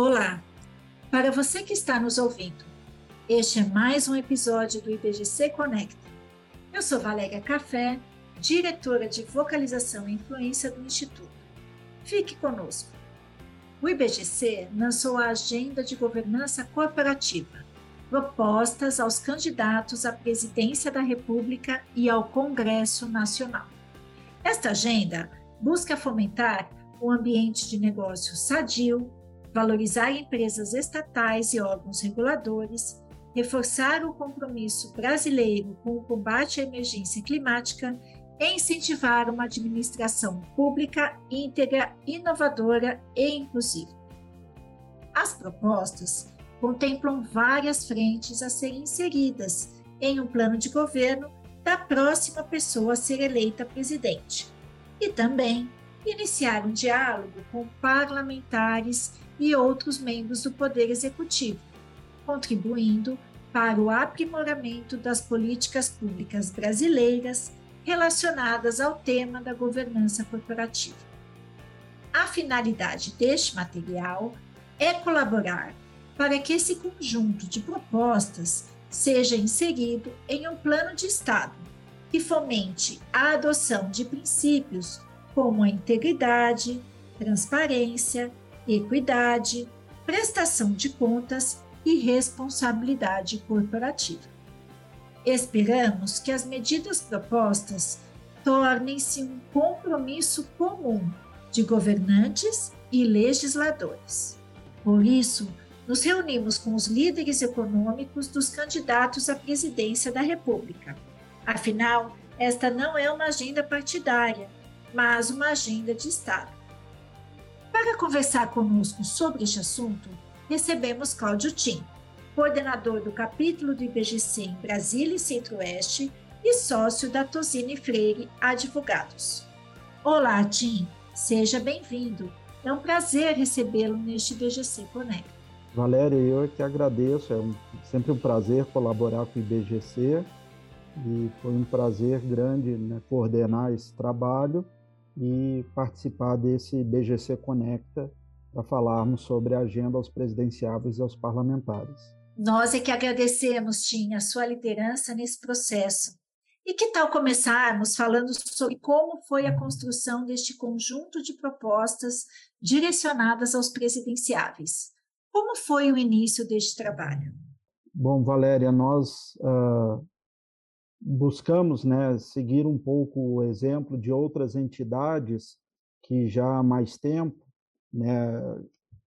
Olá! Para você que está nos ouvindo, este é mais um episódio do IBGC Conecta. Eu sou Valéria Café, diretora de Vocalização e Influência do Instituto. Fique conosco. O IBGC lançou a Agenda de Governança Corporativa, propostas aos candidatos à presidência da República e ao Congresso Nacional. Esta agenda busca fomentar um ambiente de negócio sadio, valorizar empresas estatais e órgãos reguladores, reforçar o compromisso brasileiro com o combate à emergência climática e incentivar uma administração pública íntegra, inovadora e inclusiva. As propostas contemplam várias frentes a serem inseridas em um plano de governo da próxima pessoa a ser eleita presidente e também iniciar um diálogo com parlamentares e outros membros do Poder Executivo, contribuindo para o aprimoramento das políticas públicas brasileiras relacionadas ao tema da governança corporativa. A finalidade deste material é colaborar para que esse conjunto de propostas seja inserido em um plano de Estado que fomente a adoção de princípios como a integridade, transparência, equidade, prestação de contas e responsabilidade corporativa. Esperamos que as medidas propostas tornem-se um compromisso comum de governantes e legisladores. Por isso, nos reunimos com os líderes econômicos dos candidatos à presidência da República. Afinal, esta não é uma agenda partidária, mas uma agenda de Estado. Para conversar conosco sobre este assunto, recebemos Cláudio Tim, coordenador do capítulo do IBGC em Brasília e Centro-Oeste e sócio da Tosini Freire Advogados. Olá, Tim, seja bem-vindo. É um prazer recebê-lo neste IBGC Conecta. Valéria, eu é que agradeço, é sempre um prazer colaborar com o IBGC e foi um prazer grande né, coordenar esse trabalho e participar desse IBGC Conecta para falarmos sobre a agenda aos presidenciáveis e aos parlamentares. Nós é que agradecemos, Tim, a sua liderança nesse processo. E que tal começarmos falando sobre como foi a construção deste conjunto de propostas direcionadas aos presidenciáveis? Como foi o início deste trabalho? Bom, Valéria, nós uh, buscamos né, seguir um pouco o exemplo de outras entidades que já há mais tempo né,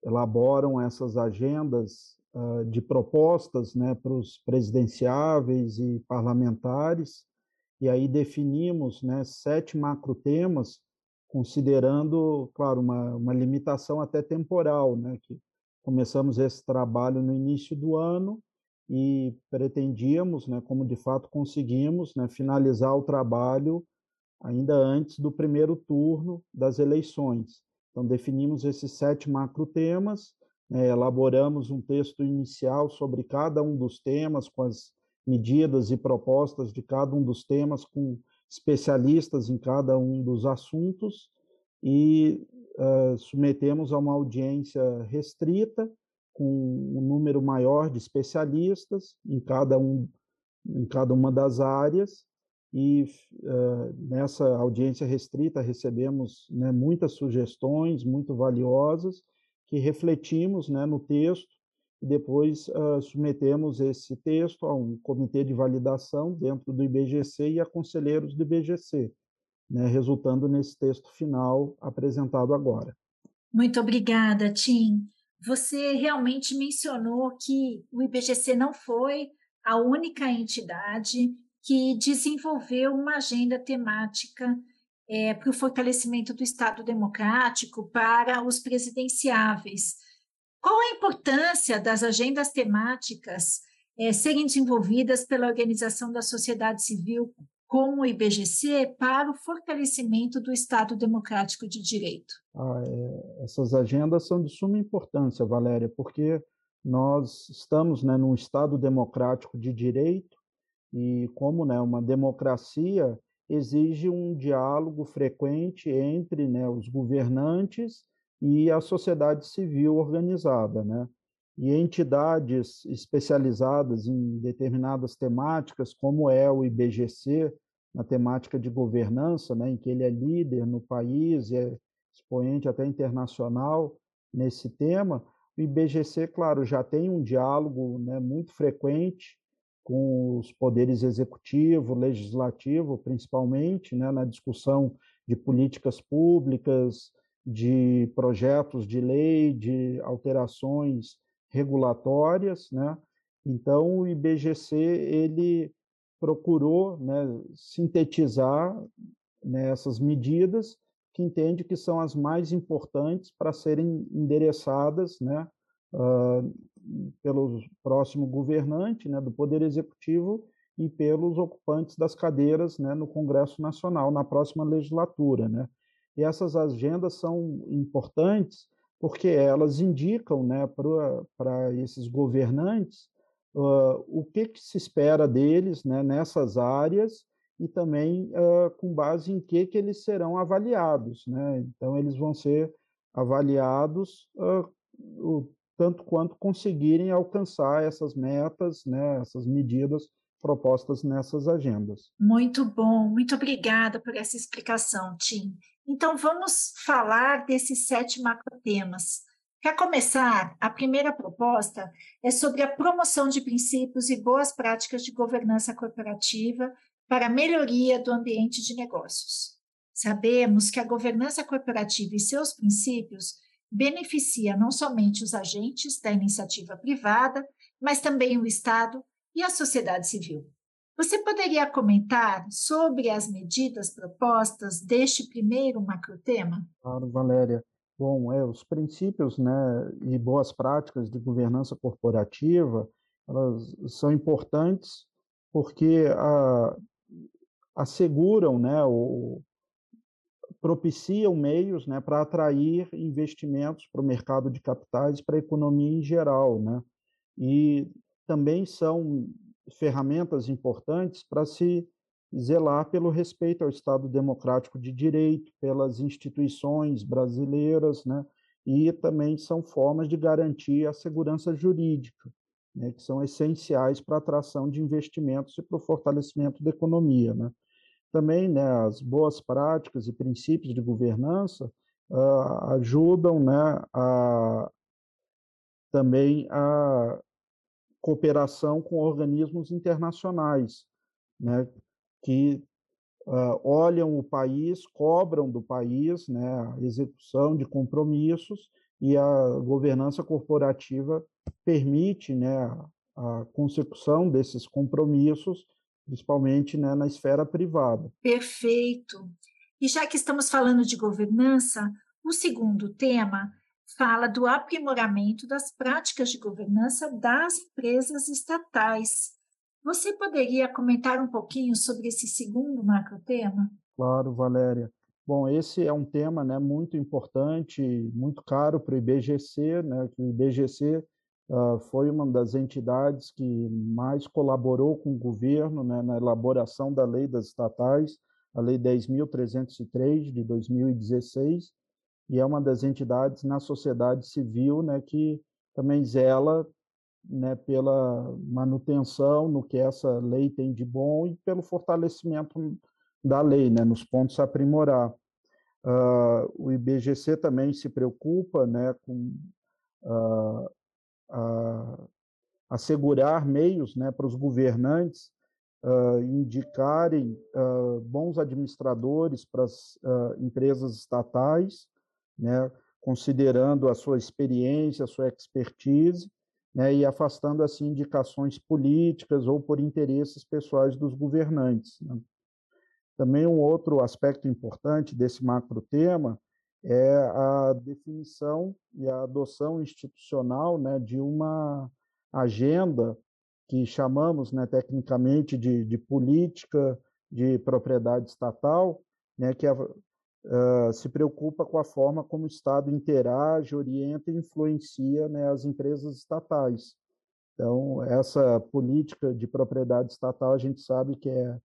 elaboram essas agendas uh, de propostas né, para os presidenciáveis e parlamentares, e aí definimos né, sete macro temas, considerando, claro, uma, uma limitação até temporal, né, que começamos esse trabalho no início do ano e pretendíamos, né, como de fato conseguimos, né, finalizar o trabalho ainda antes do primeiro turno das eleições. Então, definimos esses sete macro temas, né, elaboramos um texto inicial sobre cada um dos temas, com as medidas e propostas de cada um dos temas, com especialistas em cada um dos assuntos, e uh, submetemos a uma audiência restrita, com um número maior de especialistas em cada, um, em cada uma das áreas, e uh, nessa audiência restrita recebemos né, muitas sugestões muito valiosas que refletimos né, no texto e depois uh, submetemos esse texto a um comitê de validação dentro do IBGC e a conselheiros do IBGC né, resultando nesse texto final apresentado agora. Muito obrigada, Tim. Você realmente mencionou que o IBGC não foi a única entidade que desenvolveu uma agenda temática é, para o fortalecimento do Estado democrático para os presidenciáveis. Qual a importância das agendas temáticas é, serem desenvolvidas pela organização da sociedade civil com o IBGC para o fortalecimento do Estado Democrático de Direito? Ah, é, essas agendas são de suma importância, Valéria, porque nós estamos né, num Estado democrático de direito e, como né, uma democracia, exige um diálogo frequente entre né, os governantes e a sociedade civil organizada, né? E entidades especializadas em determinadas temáticas, como é o IBGC, na temática de governança, né, em que ele é líder no país, é expoente até internacional nesse tema, o IBGC, claro, já tem um diálogo né, muito frequente com os poderes executivo, legislativo, principalmente, né, na discussão de políticas públicas, de projetos de lei, de alterações regulatórias, né? Então o IBGC ele procurou né, sintetizar né, essas medidas que entende que são as mais importantes para serem endereçadas né, uh, pelo próximo governante né, do Poder Executivo e pelos ocupantes das cadeiras né, no Congresso Nacional na próxima legislatura. Né? E essas agendas são importantes porque elas indicam né, para esses governantes uh, o que, que, se espera deles né, nessas áreas e também uh, com base em que, que eles serão avaliados. Né? Então, eles vão ser avaliados uh, o, tanto quanto conseguirem alcançar essas metas, né, essas medidas propostas nessas agendas. Muito bom, muito obrigada por essa explicação, Tim. Então, vamos falar desses sete macrotemas. Para começar, a primeira proposta é sobre a promoção de princípios e boas práticas de governança corporativa para a melhoria do ambiente de negócios. Sabemos que a governança corporativa e seus princípios beneficia não somente os agentes da iniciativa privada, mas também o Estado e a sociedade civil. Você poderia comentar sobre as medidas propostas deste primeiro macrotema? Claro, Valéria. Bom, é, os princípios né, e boas práticas de governança corporativa elas são importantes porque a, asseguram, né, ou propiciam meios né, para atrair investimentos para o mercado de capitais, para a economia em geral. Né? E também são ferramentas importantes para se zelar pelo respeito ao Estado democrático de direito, pelas instituições brasileiras, né? e também são formas de garantir a segurança jurídica, né? que são essenciais para a atração de investimentos e para o fortalecimento da economia. Né? Também né, as boas práticas e princípios de governança uh, ajudam né, a, também a cooperação com organismos internacionais, né, que uh, olham o país, cobram do país né, a execução de compromissos e a governança corporativa permite né, a consecução desses compromissos, principalmente né, na esfera privada. Perfeito. E já que estamos falando de governança, o segundo tema fala do aprimoramento das práticas de governança das empresas estatais. Você poderia comentar um pouquinho sobre esse segundo macro-tema? Claro, Valéria. Bom, esse é um tema né, muito importante, muito caro para o IBGC, né, o IBGC uh, ah, foi uma das entidades que mais colaborou com o governo né, na elaboração da lei das estatais, a Lei 10.303 de 2016, e é uma das entidades na sociedade civil né, que também zela né, pela manutenção no que essa lei tem de bom e pelo fortalecimento da lei, né, nos pontos a aprimorar. Uh, o IBGC também se preocupa né, com uh, uh, assegurar meios né, para os governantes indicarem bons administradores para as empresas estatais né, considerando a sua experiência, a sua expertise, né, e afastando assim indicações políticas ou por interesses pessoais dos governantes. Né. Também um outro aspecto importante desse macro tema é a definição e a adoção institucional né, de uma agenda que chamamos né, tecnicamente de, de política de propriedade estatal, né, que uh, se preocupa com a forma como o Estado interage, orienta e influencia né, as empresas estatais. Então, essa política de propriedade estatal, a gente sabe que é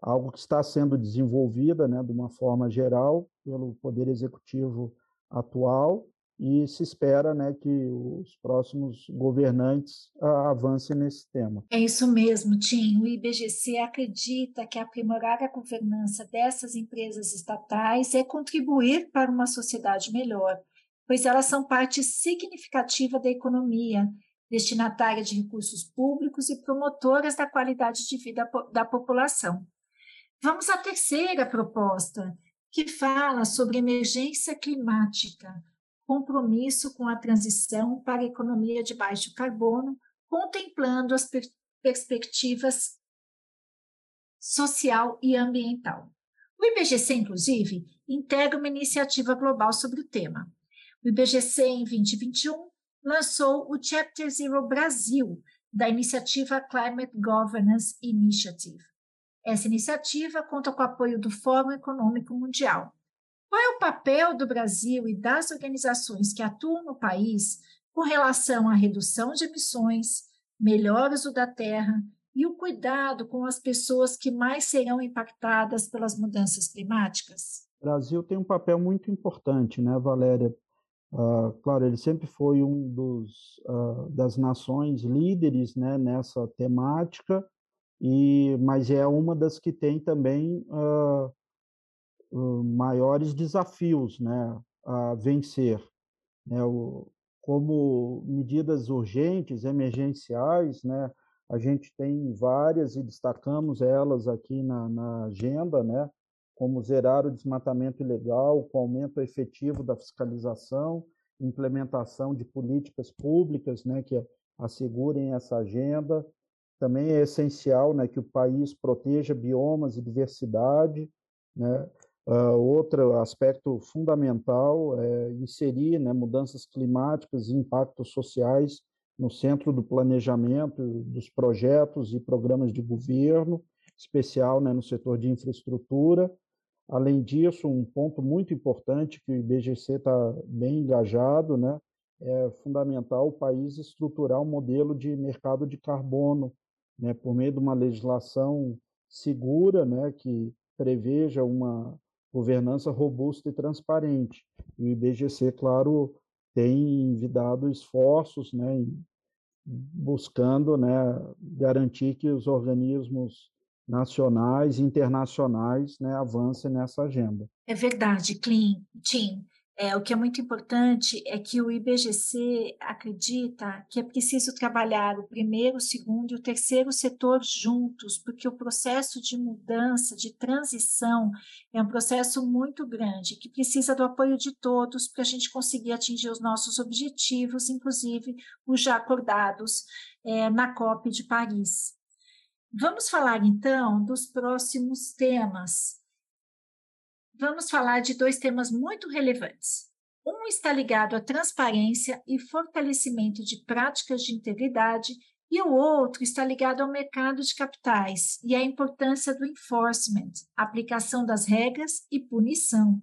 algo que está sendo desenvolvida né, de uma forma geral pelo Poder Executivo atual e se espera né, que os próximos governantes uh, avancem nesse tema. É isso mesmo, Tim. O IBGC acredita que aprimorar a governança dessas empresas estatais é contribuir para uma sociedade melhor, pois elas são parte significativa da economia, destinatária de recursos públicos e promotoras da qualidade de vida da população. Vamos à terceira proposta, que fala sobre emergência climática, compromisso com a transição para a economia de baixo carbono, contemplando as per perspectivas social e ambiental. O IBGC, inclusive, integra uma iniciativa global sobre o tema. O IBGC, em 2021, lançou o Chapter Zero Brasil, da iniciativa Climate Governance Initiative. Essa iniciativa conta com o apoio do Fórum Econômico Mundial. Qual é o papel do Brasil e das organizações que atuam no país com relação à redução de emissões, melhor uso da terra e o cuidado com as pessoas que mais serão impactadas pelas mudanças climáticas? O Brasil tem um papel muito importante, né, Valéria? Uh, claro, ele sempre foi um dos uh, das nações líderes né, nessa temática e mas é uma das que tem também uh, maiores desafios né, a vencer. Né, o, como medidas urgentes, emergenciais, né, a gente tem várias e destacamos elas aqui na, na agenda, né, como zerar o desmatamento ilegal, com aumento efetivo da fiscalização, implementação de políticas públicas né, que assegurem essa agenda, também é essencial né, que o país proteja biomas e diversidade. Né? Uh, outro aspecto fundamental é inserir né, mudanças climáticas e impactos sociais no centro do planejamento dos projetos e programas de governo, especial né, no setor de infraestrutura. Além disso, um ponto muito importante que o IBGC está bem engajado, né, é fundamental o país estruturar um modelo de mercado de carbono né, por meio de uma legislação segura, né, que preveja uma governança robusta e transparente. E o IBGC, claro, tem envidado esforços, né, buscando, né, garantir que os organismos nacionais e internacionais, né, avancem nessa agenda. É verdade, Clean, Tim. É, o que é muito importante é que o IBGC acredita que é preciso trabalhar o primeiro, o segundo e o terceiro setor juntos, porque o processo de mudança, de transição, é um processo muito grande, que precisa do apoio de todos para a gente conseguir atingir os nossos objetivos, inclusive os já acordados é, na COP de Paris. Vamos falar então dos próximos temas vamos falar de dois temas muito relevantes. Um está ligado à transparência e fortalecimento de práticas de integridade, e o outro está ligado ao mercado de capitais e à importância do enforcement, aplicação das regras e punição.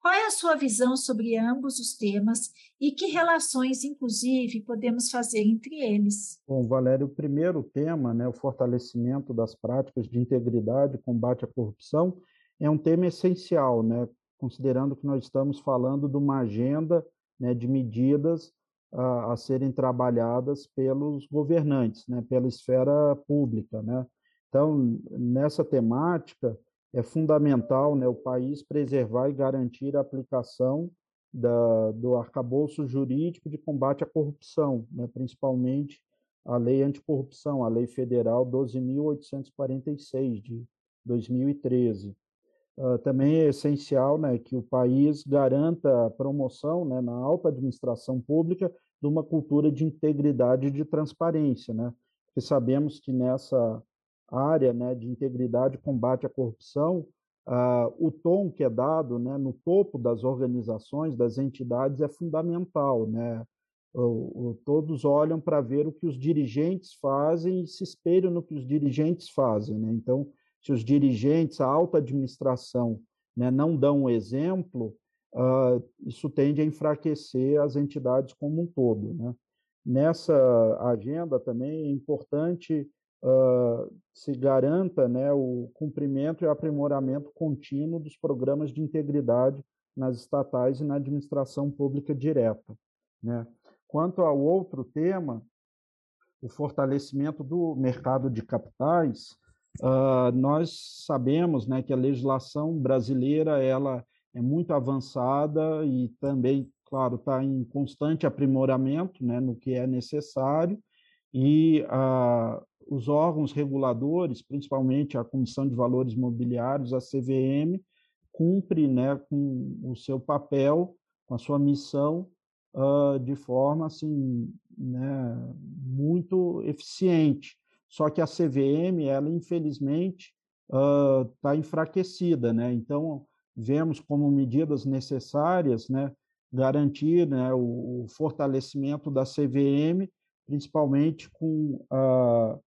Qual é a sua visão sobre ambos os temas e que relações, inclusive, podemos fazer entre eles? Bom, Valério, o primeiro tema, né, o fortalecimento das práticas de integridade e combate à corrupção, é um tema essencial, né? considerando que nós estamos falando de uma agenda né, de medidas a, a, serem trabalhadas pelos governantes, né, pela esfera pública. Né? Então, nessa temática, é fundamental né, o país preservar e garantir a aplicação da, do arcabouço jurídico de combate à corrupção, né, principalmente a Lei Anticorrupção, a Lei Federal 12.846, de 2013. Uh, também é essencial né, que o país garanta a promoção né, na alta administração pública de uma cultura de integridade e de transparência, né? porque sabemos que nessa área né, de integridade e combate à corrupção, uh, o tom que é dado né, no topo das organizações, das entidades, é fundamental. Né? O, todos olham para ver o que os dirigentes fazem e se espelham no que os dirigentes fazem. Né? Então, se os dirigentes, a alta administração, né, não dão um exemplo, uh, isso tende a enfraquecer as entidades como um todo. Né? Nessa agenda também é importante uh, se garanta né, o cumprimento e aprimoramento contínuo dos programas de integridade nas estatais e na administração pública direta. Né? Quanto ao outro tema, o fortalecimento do mercado de capitais, uh, nós sabemos né, que a legislação brasileira ela é muito avançada e também, claro, está em constante aprimoramento né, no que é necessário, e uh, os órgãos reguladores, principalmente a Comissão de Valores Mobiliários, a CVM, cumpre né, com o seu papel, com a sua missão, uh, de forma assim, né, muito eficiente. Só que a CVM, ela infelizmente está uh, enfraquecida, né? Então vemos como medidas necessárias, né, garantir né, o, o fortalecimento da CVM, principalmente com a,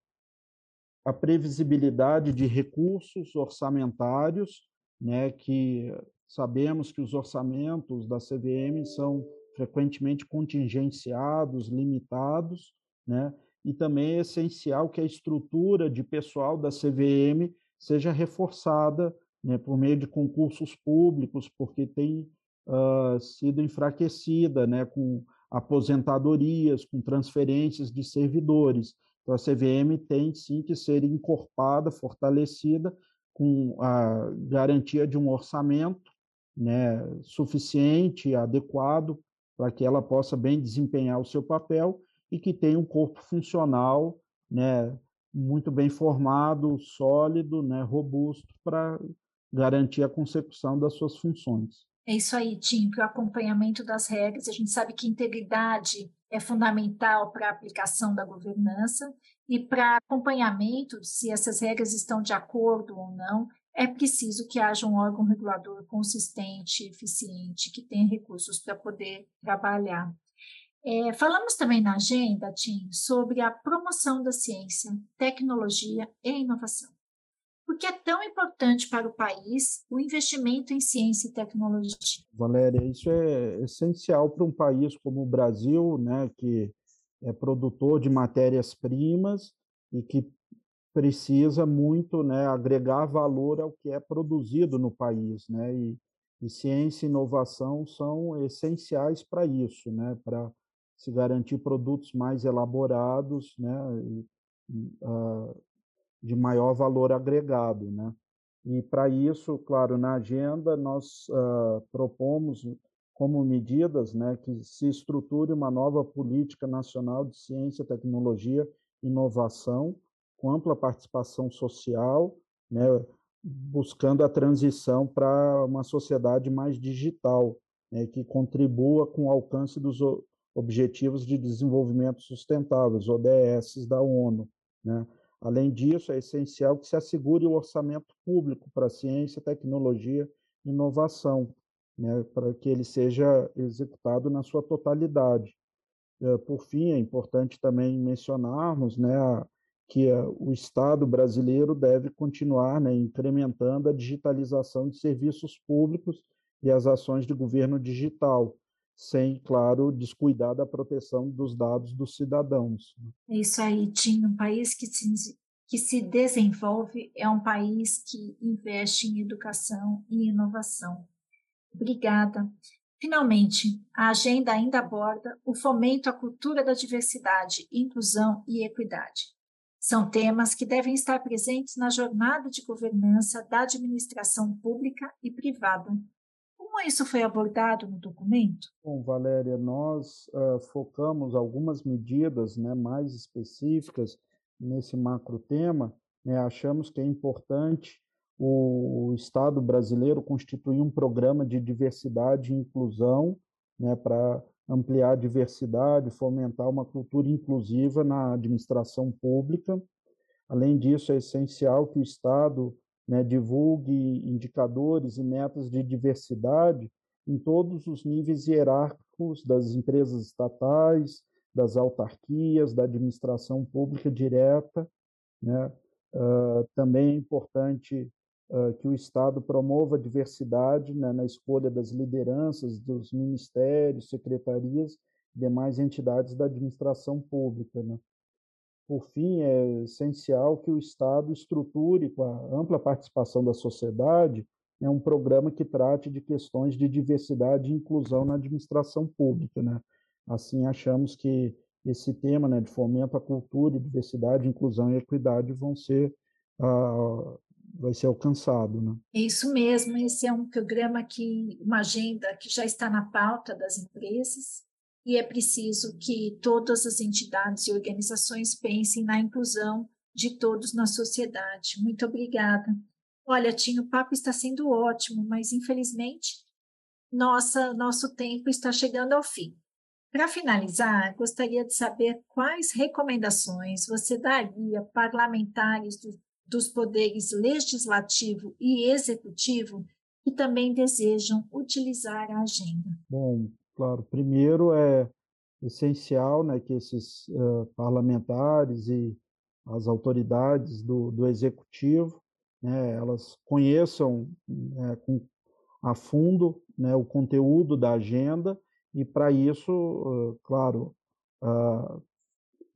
a previsibilidade de recursos orçamentários, né, que sabemos que os orçamentos da CVM são frequentemente contingenciados, limitados, né? E também é essencial que a estrutura de pessoal da CVM seja reforçada né, por meio de concursos públicos, porque tem uh, sido enfraquecida né, com aposentadorias, com transferências de servidores. Então, a CVM tem sim que ser encorpada, fortalecida, com a garantia de um orçamento né, suficiente, adequado para que ela possa bem desempenhar o seu papel e que tenha um corpo funcional, né, muito bem formado, sólido, né, robusto para garantir a consecução das suas funções. É isso aí, Tim, para o acompanhamento das regras, a gente sabe que integridade é fundamental para a aplicação da governança e para acompanhamento se essas regras estão de acordo ou não, é preciso que haja um órgão regulador consistente, eficiente, que tenha recursos para poder trabalhar. É, falamos também na agenda, Tim, sobre a promoção da ciência, tecnologia e inovação. Por que é tão importante para o país o investimento em ciência e tecnologia? Valéria, isso é essencial para um país como o Brasil, né, que é produtor de matérias-primas e que precisa muito né, agregar valor ao que é produzido no país. Né? E, e ciência e inovação são essenciais para isso, né? para se garantir produtos mais elaborados né? Uh, de maior valor agregado. Né? E para isso, claro, na agenda nós uh, propomos como medidas né, que se estruture uma nova política nacional de ciência, tecnologia inovação, com ampla participação social, né, buscando a transição para uma sociedade mais digital, né, que contribua com o alcance dos Objetivos de Desenvolvimento Sustentável, os ODS da ONU. Né. Além disso, é essencial que se assegure o orçamento público para ciência, tecnologia e inovação, né, para que ele seja executado na sua totalidade. Eh, por fim, é importante também mencionarmos né, que o Estado brasileiro deve continuar né, incrementando a digitalização de serviços públicos e as ações de governo digital, sem, claro, descuidar da proteção dos dados dos cidadãos. Né. É isso aí, Tim. Um país que se, que se desenvolve é um país que investe em educação e inovação. Obrigada. Finalmente, a agenda ainda aborda o fomento à cultura da diversidade, inclusão e equidade. São temas que devem estar presentes na jornada de governança da administração pública e privada. Isso foi abordado no documento? Bom, Valéria, nós uh, focamos algumas medidas né, mais específicas nesse macro tema. Né, achamos que é importante o Estado brasileiro constituir um programa de diversidade e inclusão né, para ampliar a diversidade, fomentar uma cultura inclusiva na administração pública. Além disso, é essencial que o Estado né, divulgue indicadores e metas de diversidade em todos os níveis hierárquicos das empresas estatais, das autarquias, da administração pública direta. Né? Uh, também é importante que o Estado promova a diversidade né, na escolha das lideranças dos ministérios, secretarias demais entidades da administração pública. Né. Por fim, é essencial que o Estado estruture, com a ampla participação da sociedade, é um programa que trate de questões de diversidade e inclusão na administração pública, né? Assim, achamos que esse tema, né, de fomento à cultura, diversidade, inclusão e equidade vão ser uh, vai ser alcançado, né? É isso mesmo, esse é um programa que uma agenda que já está na pauta das empresas e é preciso que todas as entidades e organizações pensem na inclusão de todos na sociedade. Muito obrigada. Olha, Tinho, o papo está sendo ótimo, mas infelizmente nossa, nosso tempo está chegando ao fim. Para finalizar, gostaria de saber quais recomendações você daria parlamentares do, dos poderes legislativo e executivo que também desejam utilizar a agenda. Bom, claro, primeiro é essencial né, que esses uh, parlamentares e as autoridades do, do executivo né, elas conheçam né, com, a fundo né, o conteúdo da agenda e, para isso, uh, claro, uh,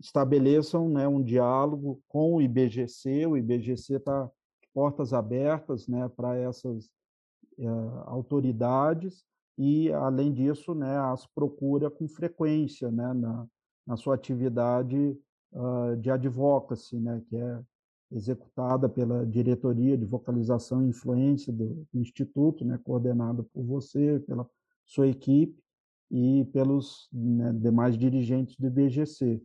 estabeleçam né, um diálogo com o IBGC. O IBGC está portas abertas né, para essas uh, autoridades e, além disso, né, as procura com frequência né, na, na sua atividade de advocacy, né, que é executada pela diretoria de vocalização e influência do instituto, né, coordenada por você, pela sua equipe e pelos né, demais dirigentes do IBGC.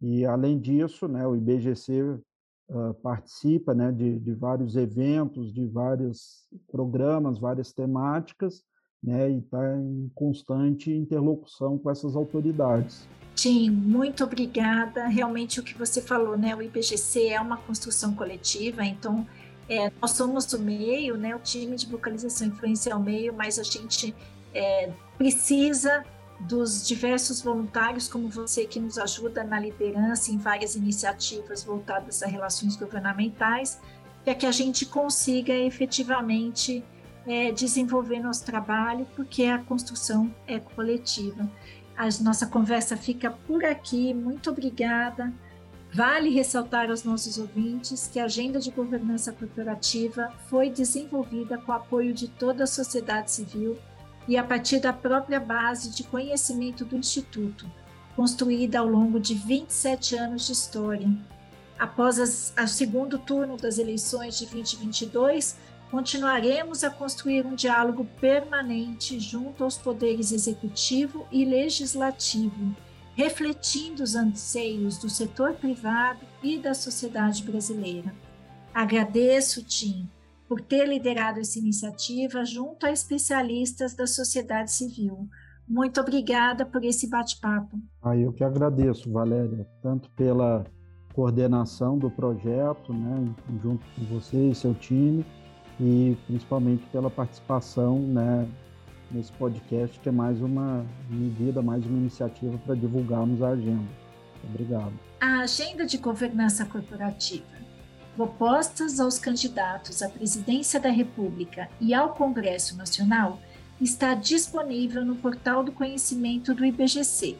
E além disso, né, o IBGC uh, participa né, de, de, vários eventos, de vários programas, várias temáticas, né, e está em constante interlocução com essas autoridades. Tim, muito obrigada. Realmente o que você falou, né? O IBGC é uma construção coletiva, então é, nós somos o meio, né? O time de vocalização influência é o meio, mas a gente é, precisa dos diversos voluntários como você que nos ajuda na liderança em várias iniciativas voltadas a relações governamentais, para que a gente consiga efetivamente é, desenvolver nosso trabalho, porque a construção é coletiva. A nossa conversa fica por aqui. Muito obrigada. Vale ressaltar aos nossos ouvintes que a Agenda de Governança Corporativa foi desenvolvida com o apoio de toda a sociedade civil e a partir da própria base de conhecimento do Instituto, construída ao longo de 27 anos de história. Após o segundo turno das eleições de 2022, continuaremos a construir um diálogo permanente junto aos poderes executivo e legislativo, refletindo os anseios do setor privado e da sociedade brasileira. Agradeço, Tim, por ter liderado essa iniciativa junto a especialistas da sociedade civil. Muito obrigada por esse bate-papo. Ah, eu que agradeço, Valéria, tanto pela coordenação do projeto, né, junto com você e seu time, e principalmente pela participação né, nesse podcast, que é mais uma medida, mais uma iniciativa para divulgarmos a agenda. Obrigado. A Agenda de Governança Corporativa, propostas aos candidatos à presidência da República e ao Congresso Nacional, está disponível no portal do conhecimento do IBGC.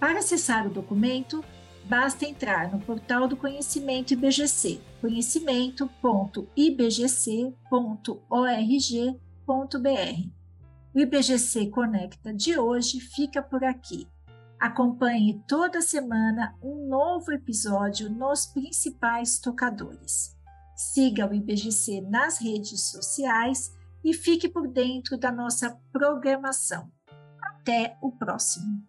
Para acessar o documento, basta entrar no portal do Conhecimento IBGC, conhecimento.ibgc.org.br. O IBGC Conecta de hoje fica por aqui. Acompanhe toda semana um novo episódio nos principais tocadores. Siga o IBGC nas redes sociais e fique por dentro da nossa programação. Até o próximo!